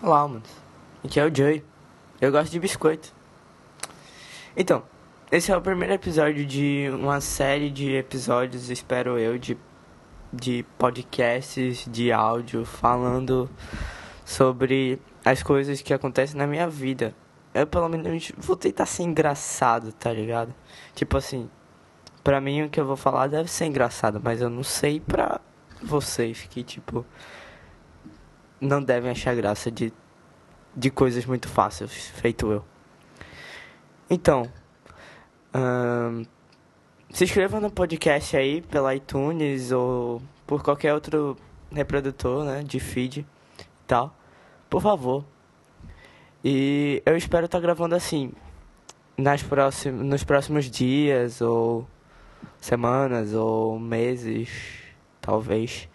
Olá, mano. Aqui é o Joey. Eu gosto de biscoito. Então, esse é o primeiro episódio de uma série de episódios, espero eu, de, de podcasts de áudio falando sobre as coisas que acontecem na minha vida. Eu, pelo menos, vou tentar ser engraçado, tá ligado? Tipo assim, pra mim o que eu vou falar deve ser engraçado, mas eu não sei pra vocês que, tipo não devem achar graça de, de coisas muito fáceis, feito eu. Então, se inscreva no podcast aí pela iTunes ou por qualquer outro reprodutor, né, de feed e tal. Por favor. E eu espero estar tá gravando assim nas próximos, nos próximos dias ou semanas ou meses, talvez.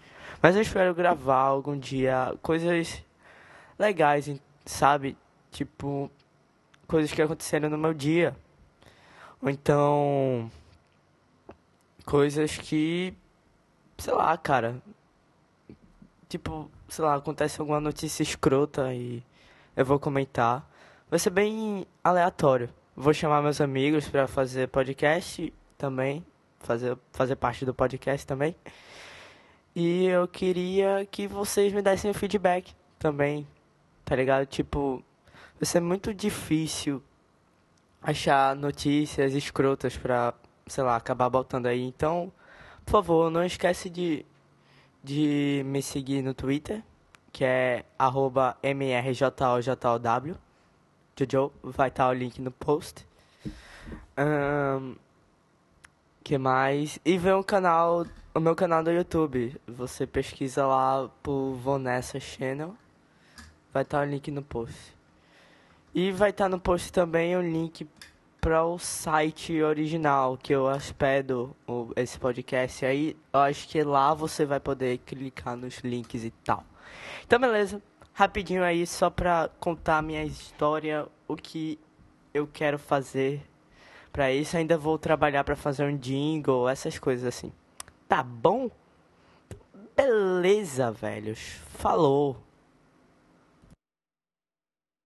Mas eu espero gravar algum dia coisas legais, sabe? Tipo, coisas que aconteceram no meu dia. Ou então. Coisas que. Sei lá, cara. Tipo, sei lá, acontece alguma notícia escrota e eu vou comentar. Vai ser bem aleatório. Vou chamar meus amigos para fazer podcast também. Fazer, fazer parte do podcast também. E eu queria que vocês me dessem o feedback também, tá ligado? Tipo, vai ser muito difícil achar notícias escrotas pra, sei lá, acabar botando aí. Então, por favor, não esquece de, de me seguir no Twitter, que é arroba mrjolw. Jojo, vai estar o link no post. Um, que mais? E ver o canal o meu canal do YouTube. Você pesquisa lá por Vanessa Channel. Vai estar tá o link no post. E vai estar tá no post também o link para o site original que eu hospedo esse podcast. Aí eu acho que lá você vai poder clicar nos links e tal. Então, beleza. Rapidinho aí, só pra contar a minha história, o que eu quero fazer para isso. Ainda vou trabalhar para fazer um jingle, essas coisas assim. Tá bom? Beleza, velhos. Falou.